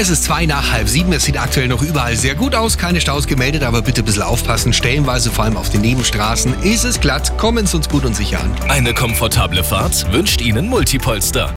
Es ist zwei nach halb sieben. Es sieht aktuell noch überall sehr gut aus. Keine Staus gemeldet, aber bitte ein bisschen aufpassen. Stellenweise, vor allem auf den Nebenstraßen, ist es glatt. Kommen Sie uns gut und sicher an. Eine komfortable Fahrt wünscht Ihnen Multipolster.